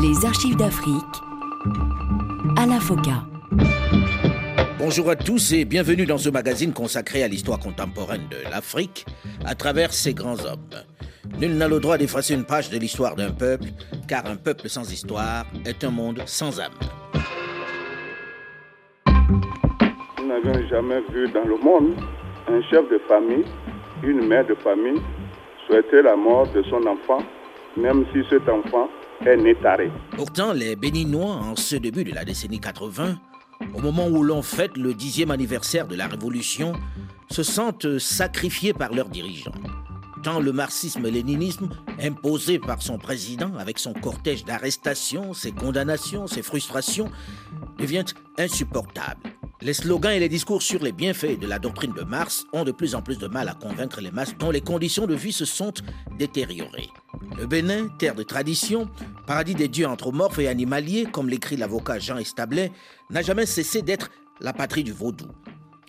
Les archives d'Afrique à la FOCA. Bonjour à tous et bienvenue dans ce magazine consacré à l'histoire contemporaine de l'Afrique à travers ses grands hommes. Nul n'a le droit d'effacer une page de l'histoire d'un peuple, car un peuple sans histoire est un monde sans âme. Nous n'avions jamais vu dans le monde un chef de famille, une mère de famille souhaiter la mort de son enfant, même si cet enfant Pourtant, les Béninois, en ce début de la décennie 80, au moment où l'on fête le dixième anniversaire de la Révolution, se sentent sacrifiés par leurs dirigeants. Tant le marxisme-léninisme, imposé par son président avec son cortège d'arrestations, ses condamnations, ses frustrations, devient insupportable. Les slogans et les discours sur les bienfaits de la doctrine de Marx ont de plus en plus de mal à convaincre les masses dont les conditions de vie se sont détériorées. Le Bénin, terre de tradition, paradis des dieux anthropomorphes et animaliers, comme l'écrit l'avocat Jean Establet, n'a jamais cessé d'être la patrie du vaudou.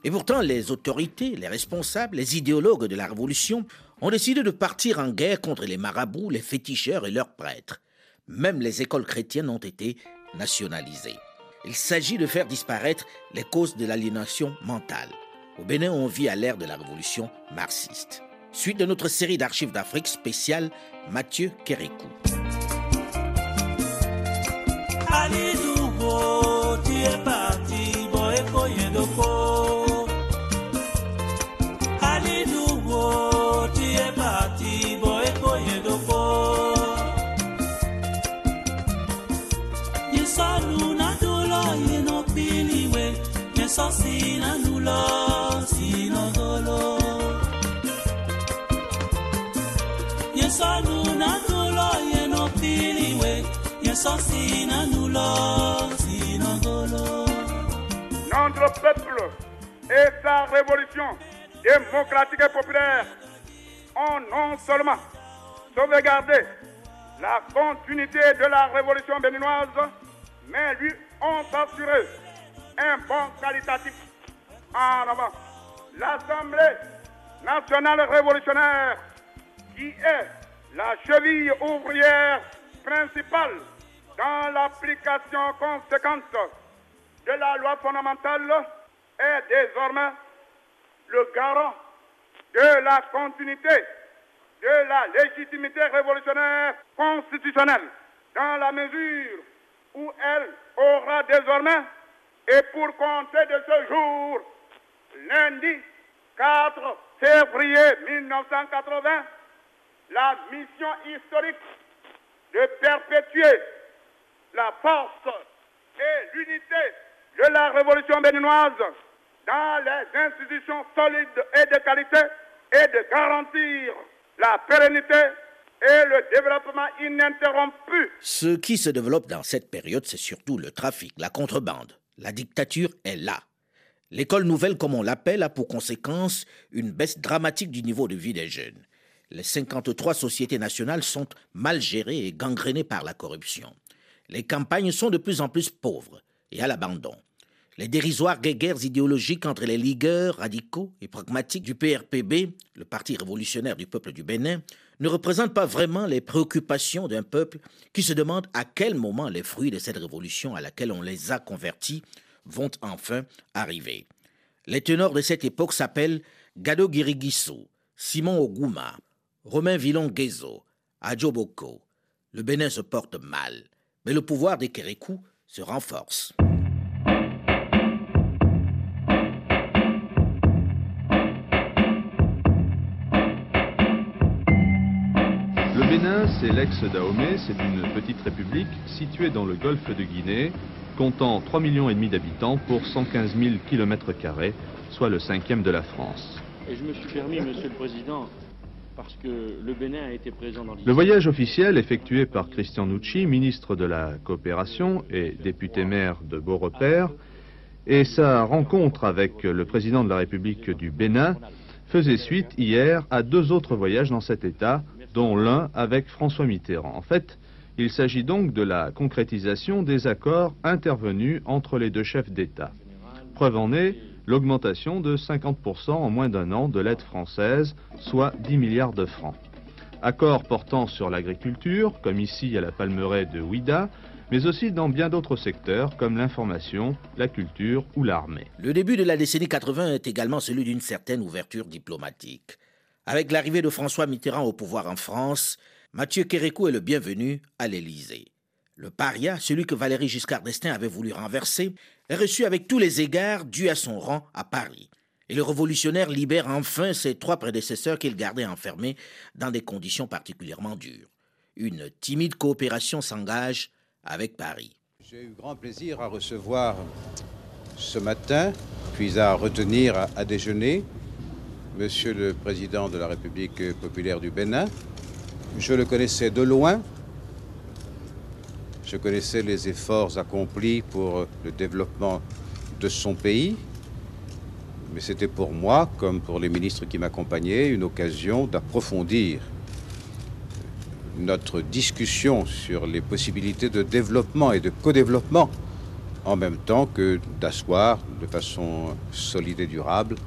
Et pourtant, les autorités, les responsables, les idéologues de la Révolution ont décidé de partir en guerre contre les marabouts, les féticheurs et leurs prêtres. Même les écoles chrétiennes ont été nationalisées. Il s'agit de faire disparaître les causes de l'aliénation mentale. Au Bénin, on vit à l'ère de la révolution marxiste. Suite de notre série d'archives d'Afrique spéciale Mathieu Kérékou. Notre peuple et sa révolution démocratique et populaire ont non seulement sauvegardé la continuité de la révolution béninoise, mais lui ont assuré un bon qualitatif en avant. L'Assemblée nationale révolutionnaire, qui est la cheville ouvrière principale dans l'application conséquente de la loi fondamentale, est désormais le garant de la continuité de la légitimité révolutionnaire constitutionnelle, dans la mesure où elle aura désormais, et pour compter de ce jour, lundi 4 février 1980, la mission historique de perpétuer la force et l'unité de la révolution béninoise dans les institutions solides et de qualité et de garantir la pérennité et le développement ininterrompu. Ce qui se développe dans cette période, c'est surtout le trafic, la contrebande. La dictature est là. L'école nouvelle, comme on l'appelle, a pour conséquence une baisse dramatique du niveau de vie des jeunes. Les 53 sociétés nationales sont mal gérées et gangrénées par la corruption. Les campagnes sont de plus en plus pauvres et à l'abandon. Les dérisoires guerres idéologiques entre les ligueurs radicaux et pragmatiques du PRPB, le Parti révolutionnaire du peuple du Bénin, ne représentent pas vraiment les préoccupations d'un peuple qui se demande à quel moment les fruits de cette révolution à laquelle on les a convertis vont enfin arriver. Les tenors de cette époque s'appellent Gado Guirigisso, Simon Oguma, Romain Villon Guézo, Adjoboko. Le Bénin se porte mal, mais le pouvoir des Kérékou se renforce. C'est l'ex-Dahomey, c'est une petite république située dans le golfe de Guinée, comptant 3,5 millions d'habitants pour 115 000 km, soit le cinquième de la France. Et je me suis permis, Monsieur le Président, parce que le Bénin a été présent dans Le voyage officiel effectué par Christian Nucci, ministre de la Coopération et député maire de Beaurepaire, et sa rencontre avec le président de la République du Bénin faisait suite hier à deux autres voyages dans cet État, dont l'un avec François Mitterrand. En fait, il s'agit donc de la concrétisation des accords intervenus entre les deux chefs d'État. Preuve en est l'augmentation de 50% en moins d'un an de l'aide française, soit 10 milliards de francs. Accords portant sur l'agriculture, comme ici à la palmeraie de Ouida, mais aussi dans bien d'autres secteurs comme l'information, la culture ou l'armée. Le début de la décennie 80 est également celui d'une certaine ouverture diplomatique. Avec l'arrivée de François Mitterrand au pouvoir en France, Mathieu Kérékou est le bienvenu à l'Élysée. Le paria, celui que Valéry Giscard d'Estaing avait voulu renverser, est reçu avec tous les égards dus à son rang à Paris. Et le révolutionnaire libère enfin ses trois prédécesseurs qu'il gardait enfermés dans des conditions particulièrement dures. Une timide coopération s'engage avec Paris. J'ai eu grand plaisir à recevoir ce matin, puis à retenir à, déjeuner, Monsieur le Président de la République populaire du Bénin. Je le connaissais de loin. Je connaissais les efforts accomplis pour le développement de son pays. Mais c'était pour moi, comme pour les ministres qui m'accompagnaient, une occasion d'approfondir notre discussion sur les possibilités de développement et de co-développement, en même temps que d'asseoir de façon solide et durable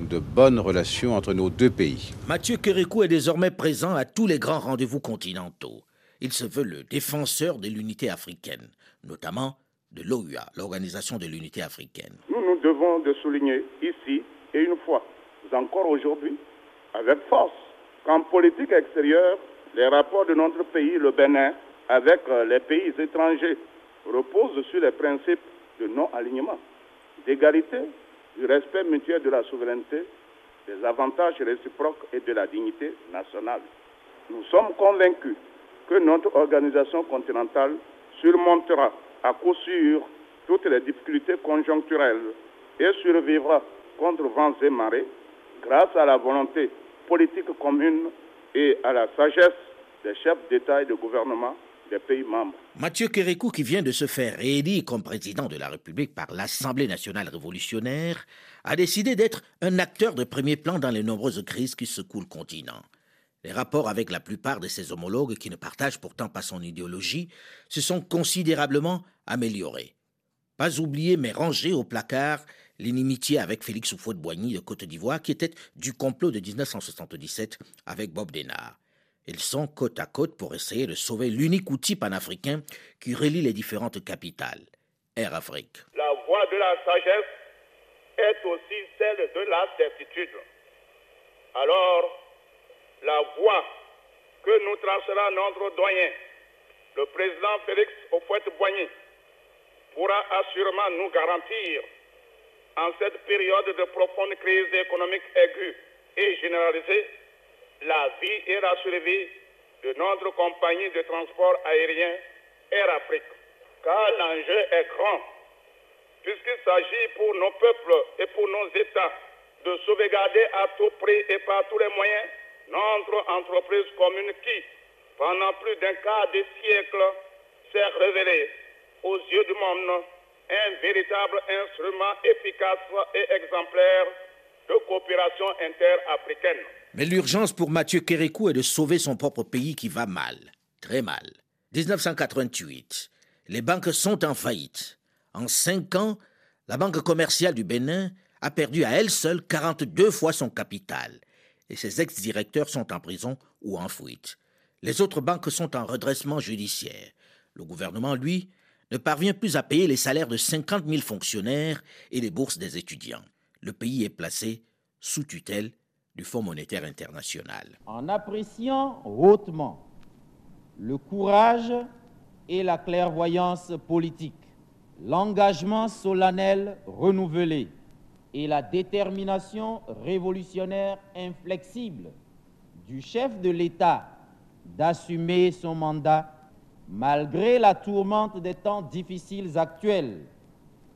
de bonnes relations entre nos deux pays. Mathieu Kérékou est désormais présent à tous les grands rendez-vous continentaux. Il se veut le défenseur de l'unité africaine, notamment de l'OUA, l'Organisation de l'Unité africaine. Nous nous devons de souligner ici et une fois encore aujourd'hui, avec force, qu'en politique extérieure, les rapports de notre pays, le Bénin, avec euh, les pays étrangers reposent sur les principes de non-alignement, d'égalité, du respect mutuel de la souveraineté, des avantages réciproques et de la dignité nationale. Nous sommes convaincus que notre organisation continentale surmontera à coup sûr toutes les difficultés conjoncturelles et survivra contre vents et marées grâce à la volonté politique commune et à la sagesse des chefs d'État et de gouvernement Mathieu Kérékou, qui vient de se faire réélire comme président de la République par l'Assemblée nationale révolutionnaire, a décidé d'être un acteur de premier plan dans les nombreuses crises qui secouent le continent. Les rapports avec la plupart de ses homologues, qui ne partagent pourtant pas son idéologie, se sont considérablement améliorés. Pas oublié mais rangé au placard l'inimitié avec Félix Houphouët-Boigny de Côte d'Ivoire, qui était du complot de 1977 avec Bob Denard. Ils sont côte à côte pour essayer de sauver l'unique outil panafricain qui relie les différentes capitales, Air Afrique. La voie de la sagesse est aussi celle de la certitude. Alors, la voie que nous tracera notre doyen, le président Félix Houphouët-Boigny, pourra assurément nous garantir en cette période de profonde crise économique aiguë et généralisée, la vie et la survie de notre compagnie de transport aérien Air Afrique. Car l'enjeu est grand, puisqu'il s'agit pour nos peuples et pour nos États de sauvegarder à tout prix et par tous les moyens notre entreprise commune qui, pendant plus d'un quart de siècle, s'est révélée aux yeux du monde un véritable instrument efficace et exemplaire de coopération interafricaine. Mais l'urgence pour Mathieu Kérékou est de sauver son propre pays qui va mal, très mal. 1988, les banques sont en faillite. En cinq ans, la Banque commerciale du Bénin a perdu à elle seule 42 fois son capital et ses ex-directeurs sont en prison ou en fuite. Les autres banques sont en redressement judiciaire. Le gouvernement, lui, ne parvient plus à payer les salaires de 50 000 fonctionnaires et les bourses des étudiants. Le pays est placé sous tutelle Fonds monétaire international. En appréciant hautement le courage et la clairvoyance politique, l'engagement solennel renouvelé et la détermination révolutionnaire inflexible du chef de l'État d'assumer son mandat malgré la tourmente des temps difficiles actuels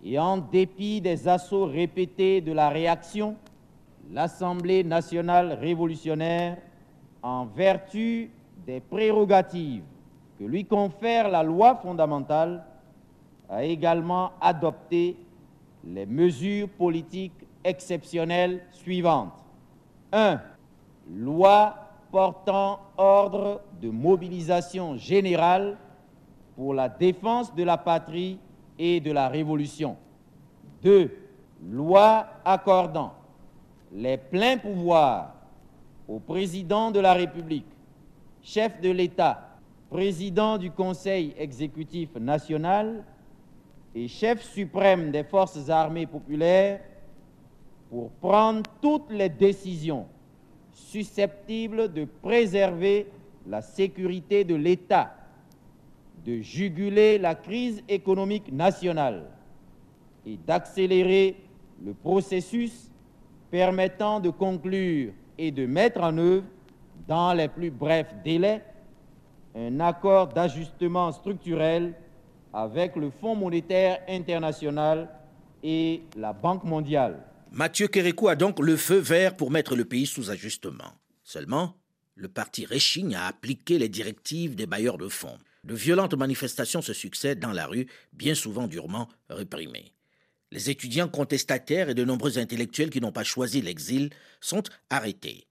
et en dépit des assauts répétés de la réaction, l'Assemblée nationale révolutionnaire, en vertu des prérogatives que lui confère la loi fondamentale, a également adopté les mesures politiques exceptionnelles suivantes. 1. Loi portant ordre de mobilisation générale pour la défense de la patrie et de la Révolution. 2. Loi accordant les pleins pouvoirs au président de la République chef de l'État, président du Conseil exécutif national et chef suprême des forces armées populaires pour prendre toutes les décisions susceptibles de préserver la sécurité de l'État, de juguler la crise économique nationale et d'accélérer le processus permettant de conclure et de mettre en œuvre dans les plus brefs délais un accord d'ajustement structurel avec le Fonds monétaire international et la Banque mondiale. Mathieu Kérékou a donc le feu vert pour mettre le pays sous ajustement. Seulement, le parti réchigne à appliquer les directives des bailleurs de fonds. De violentes manifestations se succèdent dans la rue, bien souvent durement réprimées. Les étudiants contestataires et de nombreux intellectuels qui n'ont pas choisi l'exil sont arrêtés.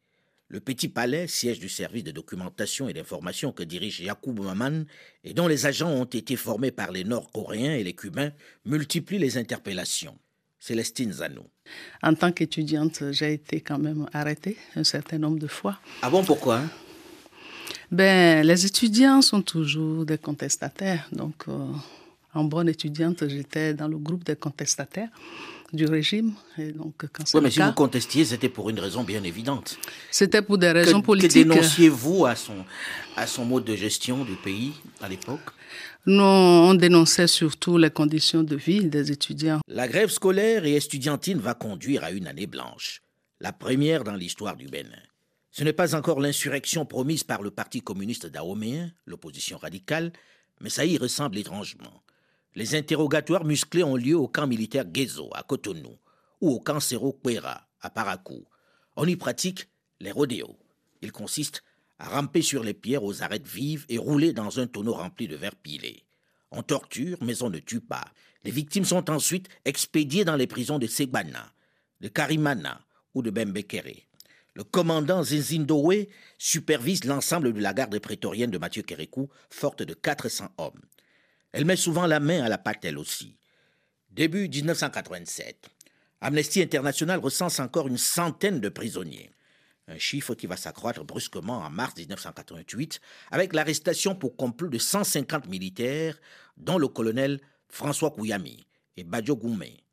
Le Petit Palais, siège du service de documentation et d'information que dirige Yacoub Maman et dont les agents ont été formés par les Nord-Coréens et les Cubains, multiplie les interpellations. Célestine Zanou. En tant qu'étudiante, j'ai été quand même arrêtée un certain nombre de fois. Ah bon, pourquoi? Ben, les étudiants sont toujours des contestataires. Donc, euh, en bonne étudiante, j'étais dans le groupe des contestataires du régime. Et donc, quand oui, mais si vous contestiez, c'était pour une raison bien évidente. C'était pour des raisons que, politiques. Que dénonciez-vous à son, à son mode de gestion du pays à l'époque? Nous, on dénonçait surtout les conditions de vie des étudiants. La grève scolaire et estudiantine va conduire à une année blanche, la première dans l'histoire du Bénin. Ce n'est pas encore l'insurrection promise par le Parti communiste dahoméen, l'opposition radicale, mais ça y ressemble étrangement. Les interrogatoires musclés ont lieu au camp militaire Gezo, à Cotonou, ou au camp Cerro à Parakou. On y pratique les rodéos. Il consiste à ramper sur les pierres aux arêtes vives et rouler dans un tonneau rempli de verre pilé. On torture, mais on ne tue pas. Les victimes sont ensuite expédiées dans les prisons de Segbana, de Karimana ou de Bembekere. Le commandant Zinzindowe supervise l'ensemble de la garde prétorienne de Mathieu Kérékou, forte de 400 hommes. Elle met souvent la main à la pâte elle aussi. Début 1987, Amnesty International recense encore une centaine de prisonniers. Un chiffre qui va s'accroître brusquement en mars 1988 avec l'arrestation pour complot de 150 militaires, dont le colonel François Kouyami et Badjo Goumé,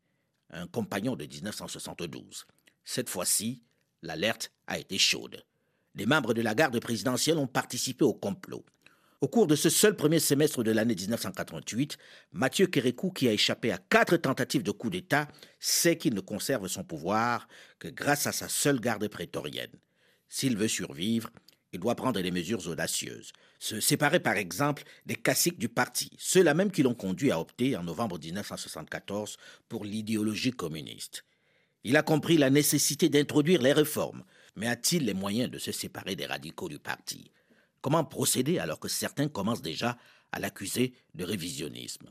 un compagnon de 1972. Cette fois-ci, l'alerte a été chaude. Des membres de la garde présidentielle ont participé au complot. Au cours de ce seul premier semestre de l'année 1988, Mathieu Kérékou, qui a échappé à quatre tentatives de coup d'État, sait qu'il ne conserve son pouvoir que grâce à sa seule garde prétorienne. S'il veut survivre, il doit prendre des mesures audacieuses. Se séparer par exemple des caciques du parti, ceux-là même qui l'ont conduit à opter en novembre 1974 pour l'idéologie communiste. Il a compris la nécessité d'introduire les réformes, mais a-t-il les moyens de se séparer des radicaux du parti? Comment procéder alors que certains commencent déjà à l'accuser de révisionnisme?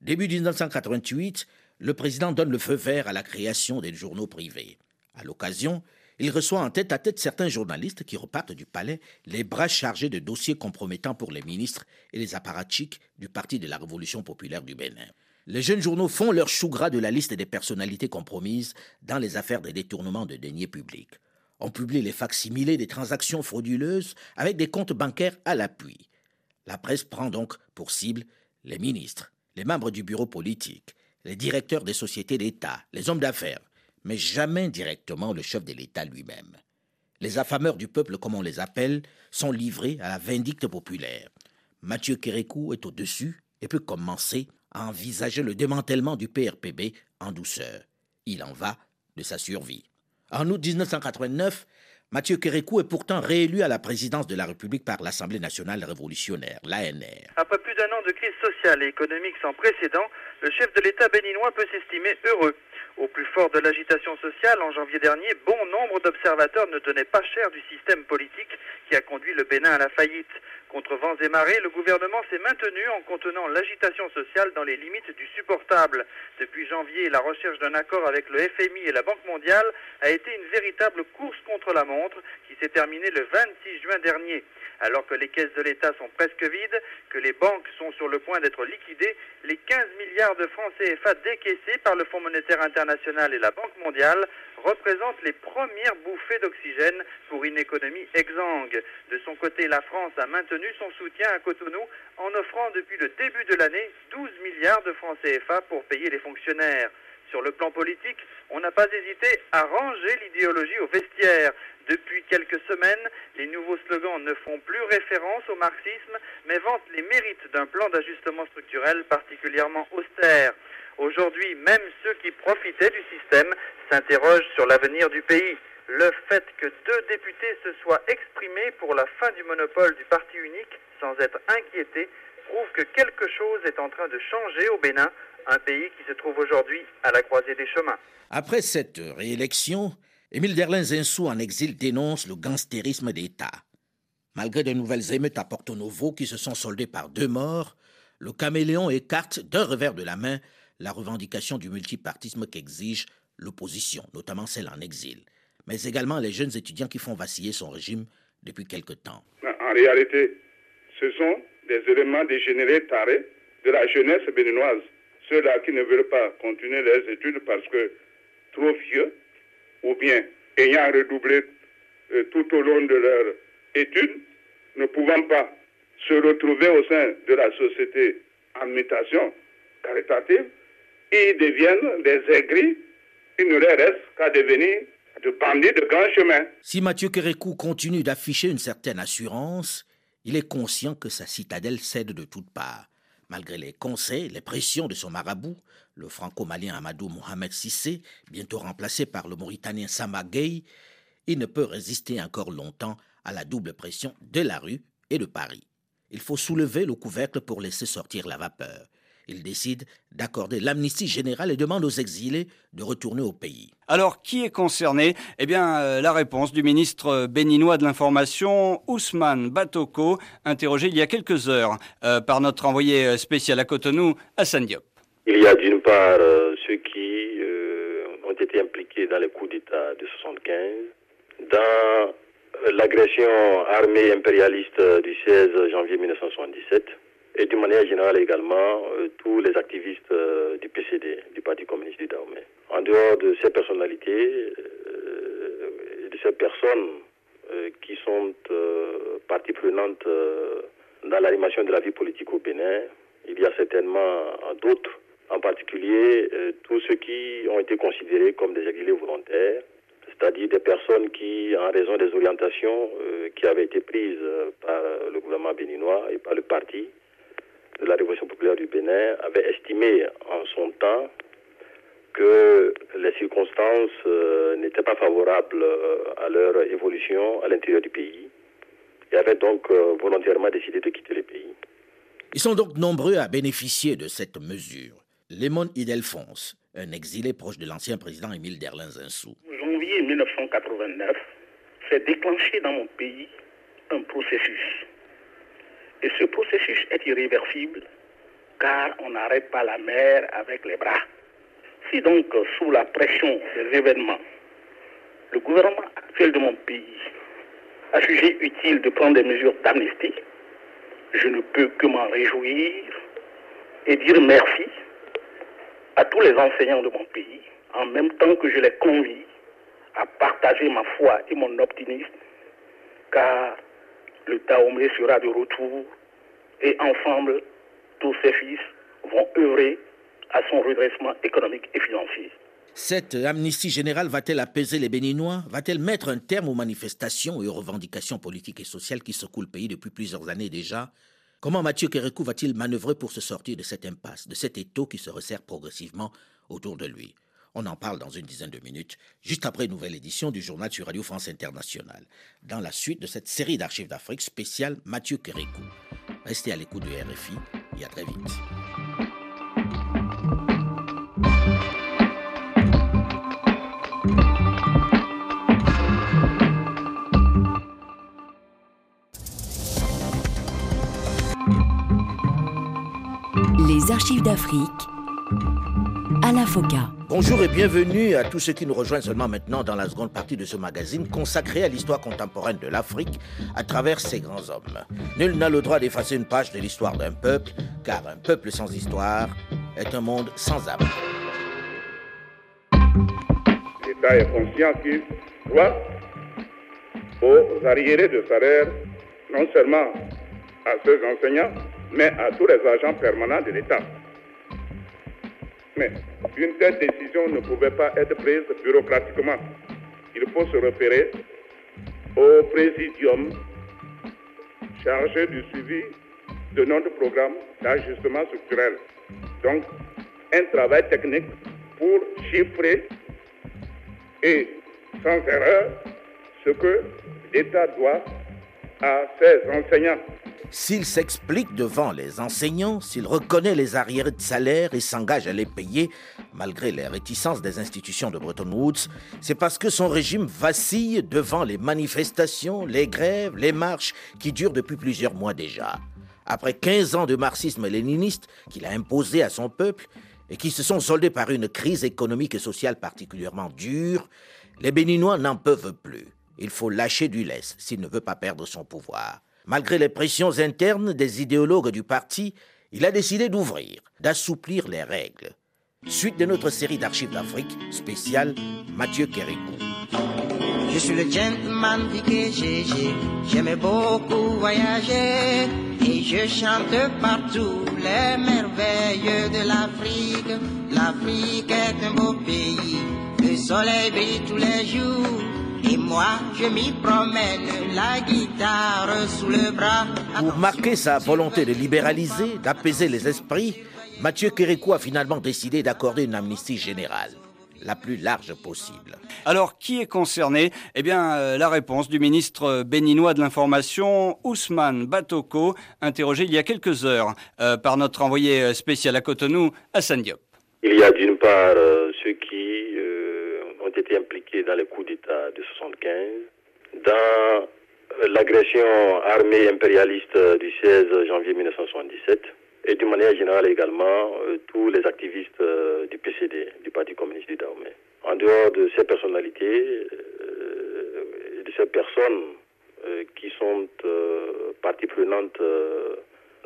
Début 1988, le président donne le feu vert à la création des journaux privés. À l'occasion, il reçoit en tête à tête certains journalistes qui repartent du palais les bras chargés de dossiers compromettants pour les ministres et les apparatchiks du Parti de la Révolution populaire du Bénin. Les jeunes journaux font leur chou gras de la liste des personnalités compromises dans les affaires des détournements de deniers publics. On publie les facsimilés des transactions frauduleuses avec des comptes bancaires à l'appui. La presse prend donc pour cible les ministres, les membres du bureau politique, les directeurs des sociétés d'État, les hommes d'affaires, mais jamais directement le chef de l'État lui-même. Les affameurs du peuple, comme on les appelle, sont livrés à la vindicte populaire. Mathieu Kérékou est au-dessus et peut commencer à envisager le démantèlement du PRPB en douceur. Il en va de sa survie. En août 1989, Mathieu Kérékou est pourtant réélu à la présidence de la République par l'Assemblée nationale révolutionnaire, l'ANR. Après plus d'un an de crise sociale et économique sans précédent, le chef de l'État béninois peut s'estimer heureux. Au plus fort de l'agitation sociale, en janvier dernier, bon nombre d'observateurs ne donnaient pas cher du système politique qui a conduit le Bénin à la faillite. Contre vents et marées, le gouvernement s'est maintenu en contenant l'agitation sociale dans les limites du supportable. Depuis janvier, la recherche d'un accord avec le FMI et la Banque mondiale a été une véritable course contre la montre qui s'est terminée le 26 juin dernier. Alors que les caisses de l'État sont presque vides, que les banques sont sur le point d'être liquidées, les 15 milliards de francs CFA décaissés par le Fonds monétaire international et la Banque mondiale représentent les premières bouffées d'oxygène pour une économie exsangue. De son côté, la France a maintenu son soutien à Cotonou en offrant depuis le début de l'année 12 milliards de francs CFA pour payer les fonctionnaires. Sur le plan politique, on n'a pas hésité à ranger l'idéologie au vestiaire. Depuis quelques semaines, les nouveaux slogans ne font plus référence au marxisme, mais vantent les mérites d'un plan d'ajustement structurel particulièrement austère. Aujourd'hui, même ceux qui profitaient du système s'interrogent sur l'avenir du pays. Le fait que deux députés se soient exprimés pour la fin du monopole du parti unique sans être inquiétés prouve que quelque chose est en train de changer au Bénin, un pays qui se trouve aujourd'hui à la croisée des chemins. Après cette réélection, Émile Derlin Zinsou en exil dénonce le gangstérisme d'État. Malgré de nouvelles émeutes à Porto Novo qui se sont soldées par deux morts, le caméléon écarte d'un revers de la main la revendication du multipartisme qu'exige l'opposition, notamment celle en exil, mais également les jeunes étudiants qui font vaciller son régime depuis quelque temps. En réalité, ce sont des éléments dégénérés tarés de la jeunesse béninoise, ceux-là qui ne veulent pas continuer leurs études parce que trop vieux, ou bien ayant redoublé euh, tout au long de leur étude, ne pouvant pas se retrouver au sein de la société en mutation caritative, ils deviennent des aigris. Il ne leur reste qu'à devenir de bandits de grand chemin. Si Mathieu Kérékou continue d'afficher une certaine assurance, il est conscient que sa citadelle cède de toutes parts. Malgré les conseils, les pressions de son marabout, le franco-malien Amadou Mohamed Sissé, bientôt remplacé par le mauritanien Sama il ne peut résister encore longtemps à la double pression de la rue et de Paris. Il faut soulever le couvercle pour laisser sortir la vapeur. Il décide d'accorder l'amnistie générale et demande aux exilés de retourner au pays. Alors, qui est concerné? Eh bien, euh, la réponse du ministre béninois de l'Information, Ousmane Batoko, interrogé il y a quelques heures euh, par notre envoyé spécial à Cotonou, Hassan Diop. Il y a d'une part euh, ceux qui ont été impliqués dans les coups d'État de 75, dans l'agression armée impérialiste du 16 janvier 1977, et d'une manière générale également euh, tous les activistes euh, du PCD, du Parti communiste du Dahomey. En dehors de ces personnalités, euh, de ces personnes qui sont partie prenante dans l'animation de la vie politique au Bénin, il y a certainement d'autres, en particulier tous ceux qui ont été considérés comme des exilés volontaires, c'est-à-dire des personnes qui, en raison des orientations qui avaient été prises par le gouvernement béninois et par le parti, de la Révolution populaire du Bénin avait estimé en son temps que les circonstances euh, n'étaient pas favorables euh, à leur évolution à l'intérieur du pays et avaient donc euh, volontairement décidé de quitter le pays. Ils sont donc nombreux à bénéficier de cette mesure. Lémon Idelphonse, un exilé proche de l'ancien président Émile Derlin Zinsou. En janvier 1989, s'est déclenché dans mon pays un processus et ce processus est irréversible car on n'arrête pas la mer avec les bras. Si donc, sous la pression des événements, le gouvernement actuel de mon pays a jugé utile de prendre des mesures d'amnistie, je ne peux que m'en réjouir et dire merci à tous les enseignants de mon pays, en même temps que je les convie à partager ma foi et mon optimisme, car le Dahomey sera de retour et ensemble, tous ses fils vont œuvrer à son redressement économique et financier. Cette amnistie générale va-t-elle apaiser les Béninois? Va-t-elle mettre un terme aux manifestations et aux revendications politiques et sociales qui secouent le pays depuis plusieurs années déjà? Comment Mathieu Kérékou va-t-il manœuvrer pour se sortir de cette impasse, de cet étau qui se resserre progressivement autour de lui? On en parle dans une dizaine de minutes, juste après une nouvelle édition du journal sur Radio France Internationale, dans la suite de cette série d'archives d'Afrique spéciale Mathieu Kérékou. Restez à l'écoute de RFI et à très vite. Les archives d'Afrique Bonjour et bienvenue à tous ceux qui nous rejoignent seulement maintenant dans la seconde partie de ce magazine consacré à l'histoire contemporaine de l'Afrique à travers ses grands hommes. Nul n'a le droit d'effacer une page de l'histoire d'un peuple, car un peuple sans histoire est un monde sans âme. l'État est conscient qu'il doit aux arriérés de salaire, non seulement à ces enseignants, mais à tous les agents permanents de l'État. Mais une telle décision ne pouvait pas être prise bureaucratiquement. Il faut se repérer au présidium chargé du suivi de notre programme d'ajustement structurel. Donc, un travail technique pour chiffrer et sans erreur ce que l'État doit à ses enseignants. S'il s'explique devant les enseignants, s'il reconnaît les arriérés de salaire et s'engage à les payer, malgré les réticences des institutions de Bretton Woods, c'est parce que son régime vacille devant les manifestations, les grèves, les marches qui durent depuis plusieurs mois déjà. Après 15 ans de marxisme léniniste qu'il a imposé à son peuple et qui se sont soldés par une crise économique et sociale particulièrement dure, les Béninois n'en peuvent plus. Il faut lâcher du lest s'il ne veut pas perdre son pouvoir. Malgré les pressions internes des idéologues du parti, il a décidé d'ouvrir, d'assouplir les règles. Suite de notre série d'archives d'Afrique spéciale Mathieu Kérikou. Je suis le gentleman GG, j'aime beaucoup voyager et je chante partout les merveilles de l'Afrique. L'Afrique est un beau pays, le soleil brille tous les jours. Et moi, je m'y promène, la guitare sous le bras. Pour marquer sa volonté de libéraliser, d'apaiser les esprits, Mathieu Kérékou a finalement décidé d'accorder une amnistie générale la plus large possible. Alors, qui est concerné? Eh bien, euh, la réponse du ministre béninois de l'Information, Ousmane Batoko, interrogé il y a quelques heures euh, par notre envoyé spécial à Cotonou, Hassan Diop. Il y a d'une part euh, ceux qui été impliqués dans les coups d'État de 75, dans l'agression armée impérialiste du 16 janvier 1977, et d'une manière générale également tous les activistes du PCD, du Parti communiste du Dahomey. En dehors de ces personnalités, euh, de ces personnes euh, qui sont euh, partie prenante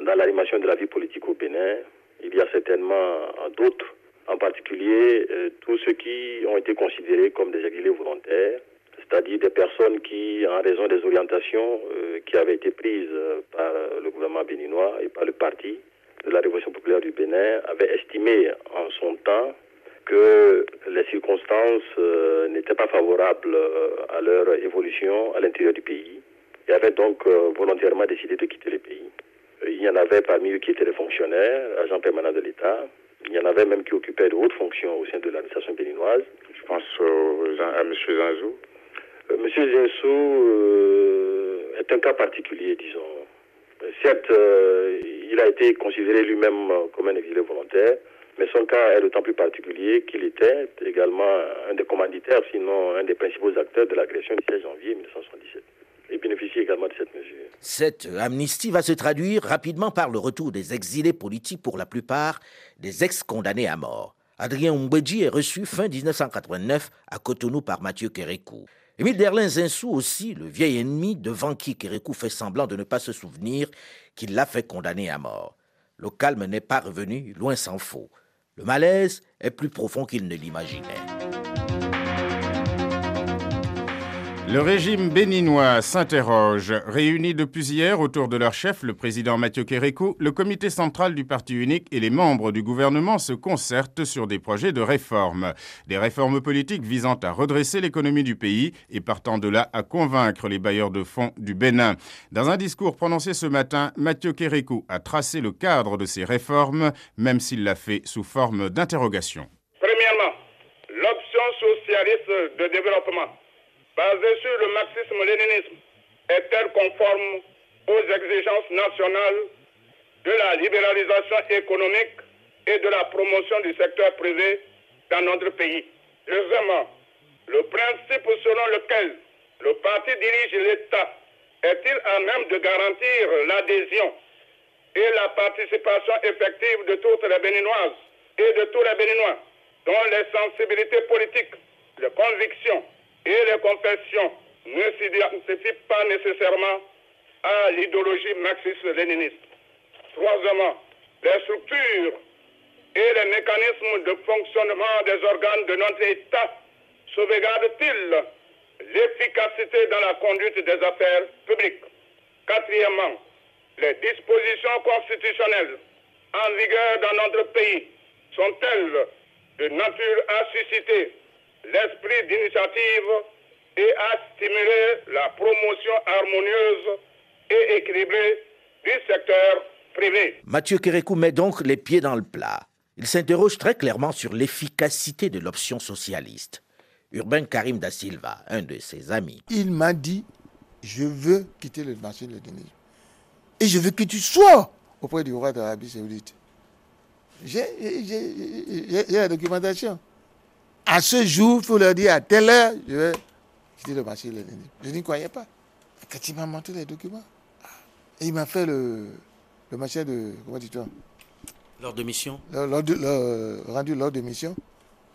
dans l'animation de la vie politique au Bénin, il y a certainement d'autres, en particulier tous ceux qui ont été considérés comme des exilés volontaires, c'est-à-dire des personnes qui, en raison des orientations qui avaient été prises par le gouvernement béninois et par le parti, de la Révolution populaire du Bénin avait estimé en son temps que les circonstances euh, n'étaient pas favorables euh, à leur évolution à l'intérieur du pays et avaient donc euh, volontairement décidé de quitter le pays. Il y en avait parmi eux qui étaient des fonctionnaires, agents permanents de l'État. Il y en avait même qui occupaient de hautes fonctions au sein de l'administration béninoise. Je pense à M. Zanzou. M. Zanzou est un cas particulier, disons. Certes, il a été considéré lui-même comme un exilé volontaire, mais son cas est d'autant plus particulier qu'il était également un des commanditaires, sinon un des principaux acteurs de l'agression du 16 janvier 1977. Il bénéficie également de cette mesure. Cette amnistie va se traduire rapidement par le retour des exilés politiques, pour la plupart des ex-condamnés à mort. Adrien Mbedji est reçu fin 1989 à Cotonou par Mathieu Kérékou. Émile Derlin Zinsou aussi, le vieil ennemi devant qui Kérékou fait semblant de ne pas se souvenir qu'il l'a fait condamner à mort. Le calme n'est pas revenu, loin s'en faut. Le malaise est plus profond qu'il ne l'imaginait. Le régime béninois s'interroge. Réunis depuis hier autour de leur chef, le président Mathieu Kérékou, le comité central du parti unique et les membres du gouvernement se concertent sur des projets de réforme. Des réformes politiques visant à redresser l'économie du pays et partant de là à convaincre les bailleurs de fonds du Bénin. Dans un discours prononcé ce matin, Mathieu Kérékou a tracé le cadre de ces réformes, même s'il l'a fait sous forme d'interrogation. Premièrement, l'option socialiste de développement basée sur le marxisme-léninisme est-elle conforme aux exigences nationales de la libéralisation économique et de la promotion du secteur privé dans notre pays. Deuxièmement, le principe selon lequel le parti dirige l'État est-il à même de garantir l'adhésion et la participation effective de toutes les Béninoises et de tous les Béninois dont les sensibilités politiques, les convictions et les confessions ne s'identifient pas nécessairement à l'idéologie marxiste-léniniste. Troisièmement, les structures et les mécanismes de fonctionnement des organes de notre État sauvegarde-t-il l'efficacité dans la conduite des affaires publiques? Quatrièmement, les dispositions constitutionnelles en vigueur dans notre pays sont-elles de nature à susciter l'esprit d'initiative et à stimuler la promotion harmonieuse et équilibrée du secteur privé. Mathieu Kérékou met donc les pieds dans le plat. Il s'interroge très clairement sur l'efficacité de l'option socialiste. Urbain Karim da Silva, un de ses amis. Il m'a dit Je veux quitter le marché de l'économie. Et je veux que tu sois auprès du roi d'Arabie Saoudite. J'ai la documentation. À ce jour, il faut leur dire à telle heure, je vais quitter le marché de l'économie. Je n'y croyais pas. Quand il m'a montré les documents, et il m'a fait le, le machin de. Comment dis-tu Lors de mission le, Rendu lors de mission.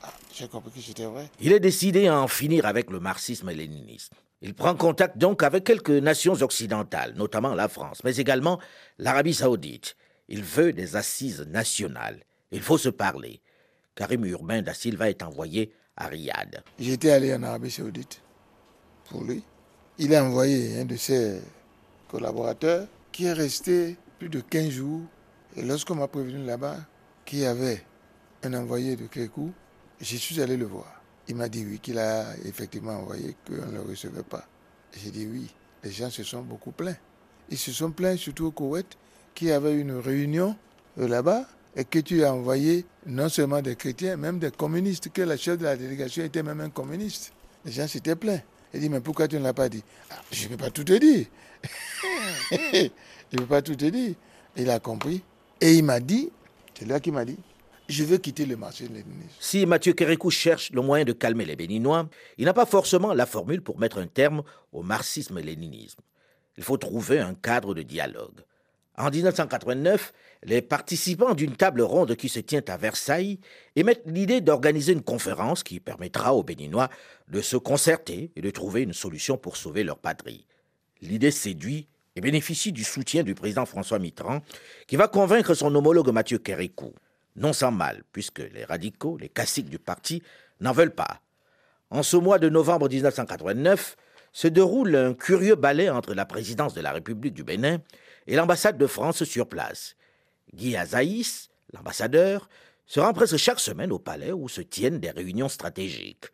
Ah, j'ai compris que c'était vrai. Il est décidé à en finir avec le marxisme et léninisme. Il prend contact donc avec quelques nations occidentales, notamment la France, mais également l'Arabie saoudite. Il veut des assises nationales. Il faut se parler. Karim Urbain da Silva est envoyé à Riyad. J'étais allé en Arabie saoudite pour lui. Il a envoyé un de ses collaborateurs qui est resté plus de 15 jours. Et lorsqu'on m'a prévenu là-bas qu'il y avait un envoyé de Kékou, je suis allé le voir. Il m'a dit oui, qu'il a effectivement envoyé, qu'on ne le recevait pas. J'ai dit oui, les gens se sont beaucoup plaints. Ils se sont plaints surtout au Koweït, qui avait une réunion là-bas et que tu as envoyé non seulement des chrétiens, même des communistes, que la chef de la délégation était même un communiste. Les gens s'étaient plaints. Il dit, mais pourquoi tu ne l'as pas dit? Ah, Je ne peux pas tout te dire. je ne peux pas tout te dire. Il a compris. Et il m'a dit, c'est là qu'il m'a dit, je veux quitter le marché de léninisme. Si Mathieu Kérékou cherche le moyen de calmer les Béninois, il n'a pas forcément la formule pour mettre un terme au marxisme-léninisme. Il faut trouver un cadre de dialogue. En 1989, les participants d'une table ronde qui se tient à Versailles émettent l'idée d'organiser une conférence qui permettra aux Béninois de se concerter et de trouver une solution pour sauver leur patrie. L'idée séduit et bénéficie du soutien du président François Mitterrand, qui va convaincre son homologue Mathieu Kérékou. Non sans mal, puisque les radicaux, les caciques du parti, n'en veulent pas. En ce mois de novembre 1989, se déroule un curieux ballet entre la présidence de la République du Bénin et l'ambassade de France sur place. Guy Azaïs, l'ambassadeur, se rend presque chaque semaine au palais où se tiennent des réunions stratégiques.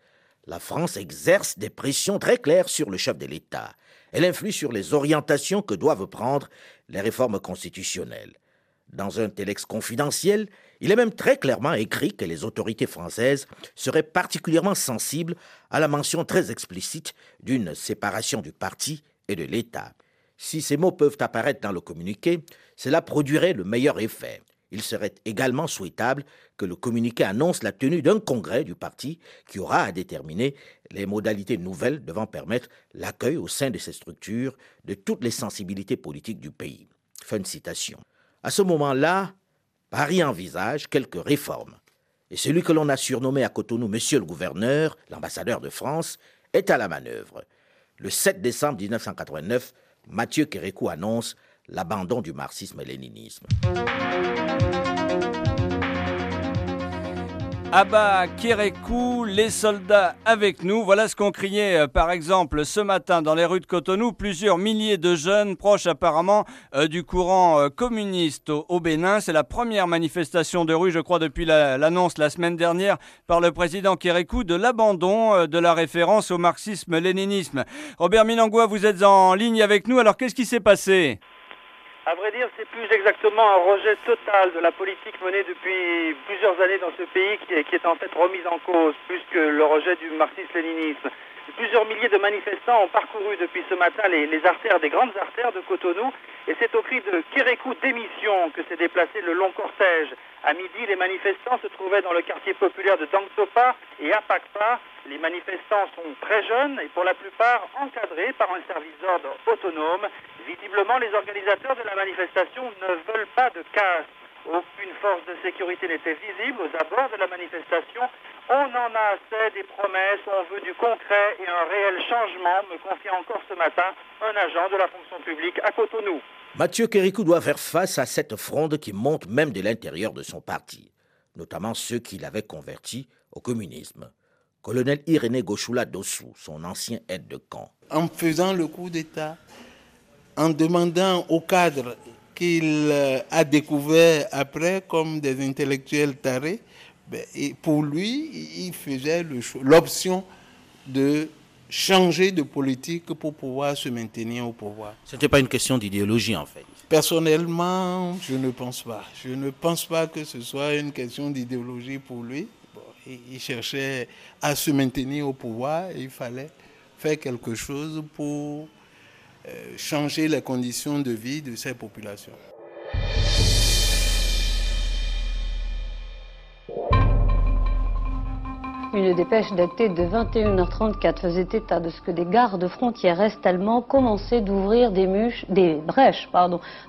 La France exerce des pressions très claires sur le chef de l'État. Elle influe sur les orientations que doivent prendre les réformes constitutionnelles. Dans un telex confidentiel, il est même très clairement écrit que les autorités françaises seraient particulièrement sensibles à la mention très explicite d'une séparation du parti et de l'État. Si ces mots peuvent apparaître dans le communiqué, cela produirait le meilleur effet. Il serait également souhaitable que le communiqué annonce la tenue d'un congrès du parti qui aura à déterminer les modalités nouvelles devant permettre l'accueil au sein de ces structures de toutes les sensibilités politiques du pays. Fin de citation. À ce moment-là, Paris envisage quelques réformes. Et celui que l'on a surnommé à Cotonou Monsieur le gouverneur, l'ambassadeur de France, est à la manœuvre. Le 7 décembre 1989, Mathieu Kérékou annonce l'abandon du marxisme-léninisme. Abba Kérékou, les soldats avec nous. Voilà ce qu'on criait euh, par exemple ce matin dans les rues de Cotonou. Plusieurs milliers de jeunes proches apparemment euh, du courant euh, communiste au, Bénin. C'est la première manifestation de rue, je crois, depuis l'annonce la, semaine dernière par le président Kérékou de l'abandon de la référence au marxisme-léninisme. Robert Minangua, vous êtes en ligne avec nous. Alors qu'est-ce qui s'est passé? À vrai dire, c'est plus exactement un rejet total de la politique menée depuis plusieurs années dans ce pays qui est, en fait remise en cause, plus que le rejet du marxisme-léninisme. Plusieurs milliers de manifestants ont parcouru depuis ce matin les, artères des grandes artères de Cotonou et c'est au cri de Kérékou démission que s'est déplacé le long cortège. À midi, les manifestants se trouvaient dans le quartier populaire de Dangsopa et à Pakpa. Les manifestants sont très jeunes et pour la plupart encadrés par un service d'ordre autonome. Visiblement, les organisateurs de la manifestation ne veulent pas de casse. Aucune force de sécurité n'était visible aux abords de la manifestation. On en a assez des promesses, on veut du concret et un réel changement, me confie encore ce matin un agent de la fonction publique à Cotonou. Mathieu Kérékou doit faire face à cette fronde qui monte même de l'intérieur de son parti, notamment ceux qui l'avaient converti au communisme. colonel Irénée Gauchoula Dossou, son ancien aide de camp. En faisant le coup d'État, en demandant aux cadres qu'il euh, a découvert après comme des intellectuels tarés, ben, pour lui, il faisait l'option de changer de politique pour pouvoir se maintenir au pouvoir. Ce n'était pas une question d'idéologie en fait. Personnellement, je ne pense pas. Je ne pense pas que ce soit une question d'idéologie pour lui. il cherchait à se maintenir au pouvoir et il fallait faire quelque chose pour changer les conditions de vie de ces populations. Une dépêche datée de 21h34 faisait état de ce que des gardes frontières est allemands commençaient d'ouvrir des, brèches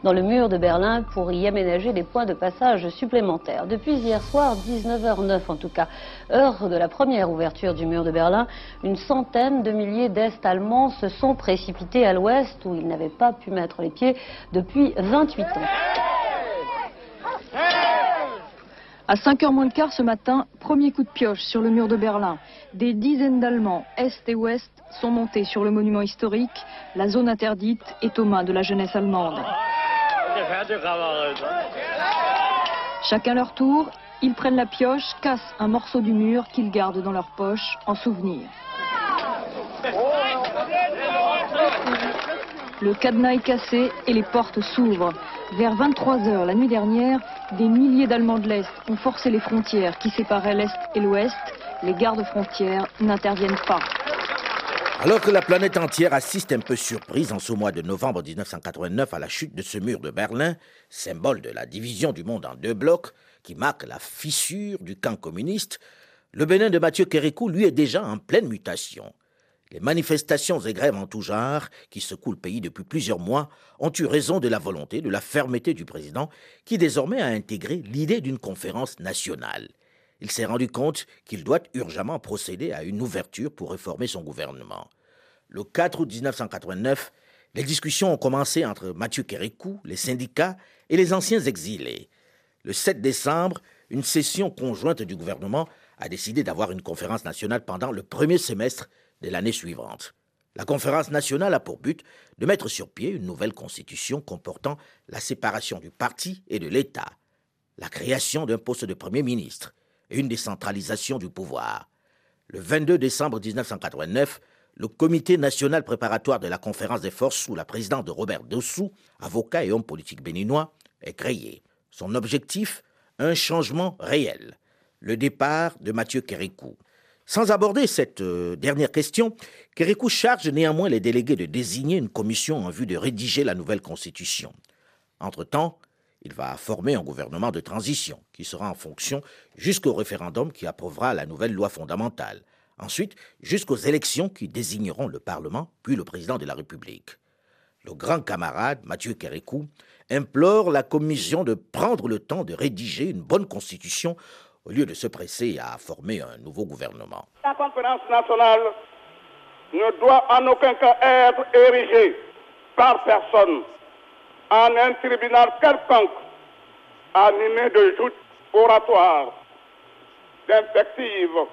dans le mur de Berlin pour y aménager des points de passage supplémentaires. Depuis hier soir, 19h09 en tout cas, heure de la première ouverture du mur de Berlin, une centaine de milliers d'Est allemands se sont précipités à l'ouest où ils n'avaient pas pu mettre les pieds depuis 28 ans. À 5h moins le quart ce matin, premier coup de pioche sur le mur de Berlin. Des dizaines d'Allemands, Est et Ouest, sont montés sur le monument historique. La zone interdite est aux mains de la jeunesse allemande. Chacun leur tour, ils prennent la pioche, cassent un morceau du mur qu'ils gardent dans leur poche en souvenir. Le cadenas est cassé et les portes s'ouvrent. Vers 23h la nuit dernière, des milliers d'Allemands de l'Est ont forcé les frontières qui séparaient l'Est et l'Ouest. Les gardes frontières n'interviennent pas. Alors que la planète entière assiste un peu surprise en ce mois de novembre 1989 à la chute de ce mur de Berlin, symbole de la division du monde en deux blocs, qui marque la fissure du camp communiste, le Bénin de Mathieu Kérékou, lui, est déjà en pleine mutation. Les manifestations et grèves en tout genre, qui secouent le pays depuis plusieurs mois, ont eu raison de la volonté, de la fermeté du président, qui désormais a intégré l'idée d'une conférence nationale. Il s'est rendu compte qu'il doit urgemment procéder à une ouverture pour réformer son gouvernement. Le 4 août 1989, les discussions ont commencé entre Mathieu Kérékou, les syndicats et les anciens exilés. Le 7 décembre, une session conjointe du gouvernement a décidé d'avoir une conférence nationale pendant le premier semestre l'année suivante. La conférence nationale a pour but de mettre sur pied une nouvelle constitution comportant la séparation du parti et de l'État, la création d'un poste de Premier ministre et une décentralisation du pouvoir. Le 22 décembre 1989, le Comité national préparatoire de la conférence des forces sous la présidence de Robert Dossou, avocat et homme politique béninois, est créé. Son objectif Un changement réel. Le départ de Mathieu Kérékou. Sans aborder cette euh, dernière question, Kérékou charge néanmoins les délégués de désigner une commission en vue de rédiger la nouvelle constitution. Entre-temps, il va former un gouvernement de transition qui sera en fonction jusqu'au référendum qui approuvera la nouvelle loi fondamentale. Ensuite, jusqu'aux élections qui désigneront le Parlement, puis le président de la République. Le grand camarade, Mathieu Kérékou, implore la commission de prendre le temps de rédiger une bonne constitution au lieu de se presser à former un nouveau gouvernement. La conférence nationale ne doit en aucun cas être érigée par personne en un tribunal quelconque animé de joutes oratoires, d'infectives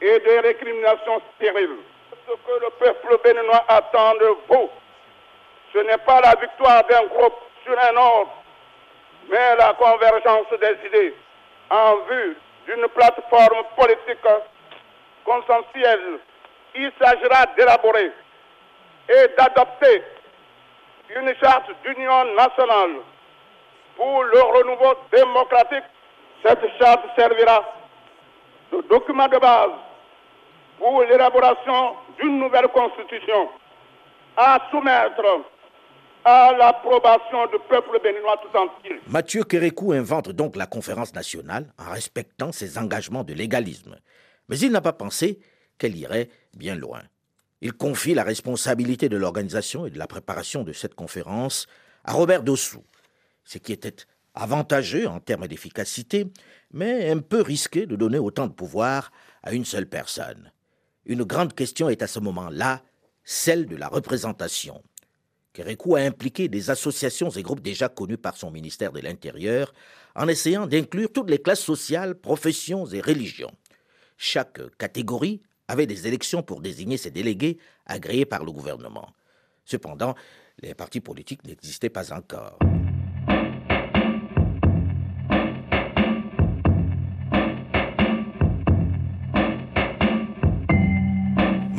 et de récriminations stériles. Ce que le peuple béninois attend de vous, ce n'est pas la victoire d'un groupe sur un autre, mais la convergence des idées en vue d'une plateforme politique consensuelle. Il s'agira d'élaborer et d'adopter une charte d'union nationale pour le renouveau démocratique. Cette charte servira de document de base pour l'élaboration d'une nouvelle constitution à soumettre à l'approbation du peuple béninois tout entier. Mathieu Kérékou invente donc la conférence nationale en respectant ses engagements de légalisme. Mais il n'a pas pensé qu'elle irait bien loin. Il confie la responsabilité de l'organisation et de la préparation de cette conférence à Robert Dossou, ce qui était avantageux en termes d'efficacité, mais un peu risqué de donner autant de pouvoir à une seule personne. Une grande question est à ce moment-là celle de la représentation. Kérékou a impliqué des associations et groupes déjà connus par son ministère de l'Intérieur en essayant d'inclure toutes les classes sociales, professions et religions. Chaque catégorie avait des élections pour désigner ses délégués agréés par le gouvernement. Cependant, les partis politiques n'existaient pas encore.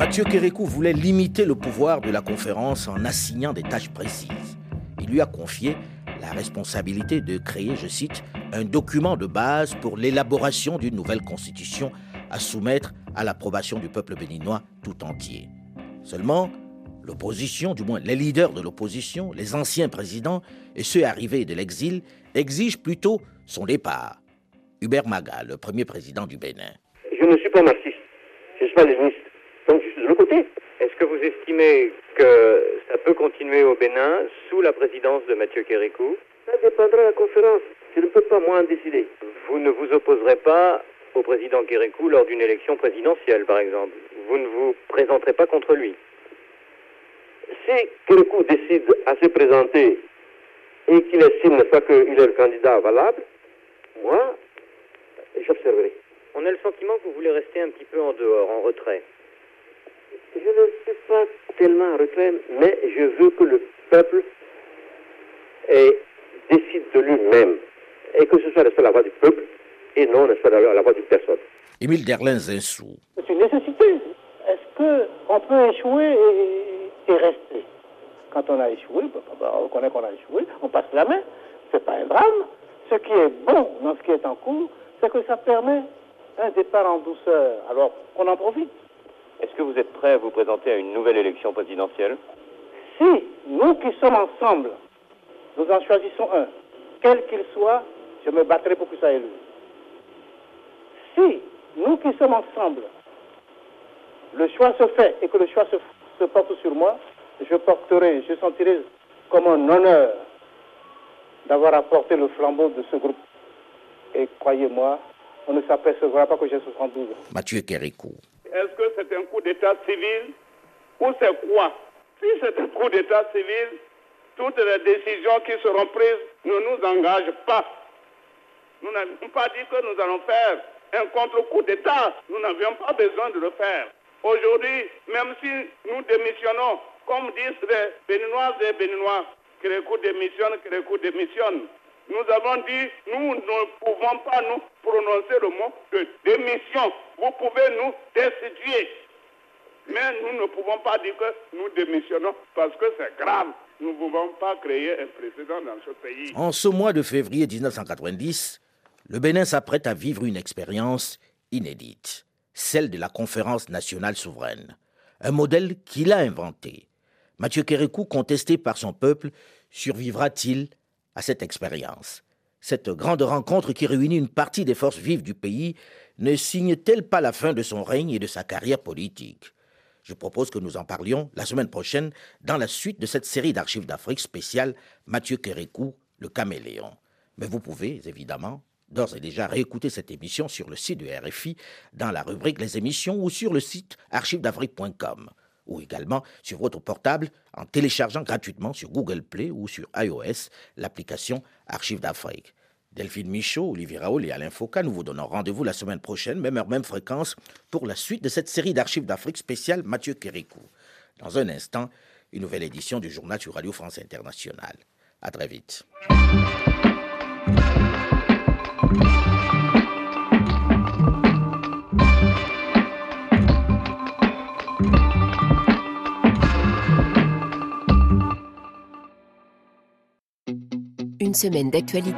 Mathieu Kérékou voulait limiter le pouvoir de la conférence en assignant des tâches précises. Il lui a confié la responsabilité de créer, je cite, un document de base pour l'élaboration d'une nouvelle constitution à soumettre à l'approbation du peuple béninois tout entier. Seulement, l'opposition, du moins les leaders de l'opposition, les anciens présidents et ceux arrivés de l'exil, exigent plutôt son départ. Hubert Maga, le premier président du Bénin. Je ne suis pas marxiste, je ne suis pas léniniste, donc de l'autre côté. Est-ce que vous estimez que ça peut continuer au Bénin sous la présidence de Mathieu Kérékou? Ça dépendra de la conférence. Je ne peux pas moi en décider. Vous ne vous opposerez pas au président Kérékou lors d'une élection présidentielle, par exemple. Vous ne vous présenterez pas contre lui. Si Kérékou décide à se présenter et qu'il estime pas qu'il est le candidat valable, moi, j'observerai. On a le sentiment que vous voulez rester un petit peu en dehors, en retrait. Je ne suis pas tellement en retrait, mais je veux que le peuple ait, décide de lui-même et que ce soit la voix du peuple et non la, la voix d'une personne. Émile Derlin Zinsou. C'est une nécessité. Est-ce qu'on peut échouer et, et, rester? Quand on a échoué, on reconnaît qu'on a échoué, on passe la main. C'est pas un drame. Ce qui est bon dans ce qui est en cours, c'est que ça permet un départ en douceur. Alors qu'on en profite. Est-ce que vous êtes prêt à vous présenter à une nouvelle élection présidentielle Si nous qui sommes ensemble, nous en choisissons un, quel qu'il soit, je me battrai pour que ça ait lieu. Si nous qui sommes ensemble, le choix se fait et que le choix se, se porte sur moi, je porterai, je sentirai comme un honneur d'avoir apporté le flambeau de ce groupe. Et croyez-moi, on ne s'apercevra pas que j'ai 72 ans. Mathieu Kérékou. Est-ce que c'est un coup d'État civil ou c'est quoi Si c'est un coup d'État civil, toutes les décisions qui seront prises ne nous engagent pas. Nous n'avons pas dit que nous allons faire un contre-coup d'État. Nous n'avions pas besoin de le faire. Aujourd'hui, même si nous démissionnons, comme disent les Béninoises et Béninois, Kérékou démissionne, Kérékou démissionne. Nous avons dit, nous ne pouvons pas nous prononcer le mot de démission. Vous pouvez nous destituer. Mais nous ne pouvons pas dire que nous démissionnons parce que c'est grave. Nous ne pouvons pas créer un précédent dans ce pays. En ce mois de février 1990, le Bénin s'apprête à vivre une expérience inédite, celle de la conférence nationale souveraine, un modèle qu'il a inventé. Mathieu Kérékou, contesté par son peuple, survivra-t-il à cette expérience. Cette grande rencontre qui réunit une partie des forces vives du pays ne signe-t-elle pas la fin de son règne et de sa carrière politique? Je propose que nous en parlions la semaine prochaine dans la suite de cette série d'archives d'Afrique spéciale Mathieu Kérékou, le caméléon. Mais vous pouvez, évidemment, d'ores et déjà réécouter cette émission sur le site de RFI dans la rubrique Les émissions ou sur le site archivesdafrique.com ou également sur votre portable en téléchargeant gratuitement sur Google Play ou sur iOS l'application Archives d'Afrique. Delphine Michaud, Olivier Raoul et Alain Foucault, nous vous donnons rendez-vous la semaine prochaine, même heure, même fréquence, pour la suite de cette série d'archives d'Afrique spéciale Mathieu Kérékou. Dans un instant, une nouvelle édition du journal sur Radio France Internationale. À très vite. Semaine d'actualité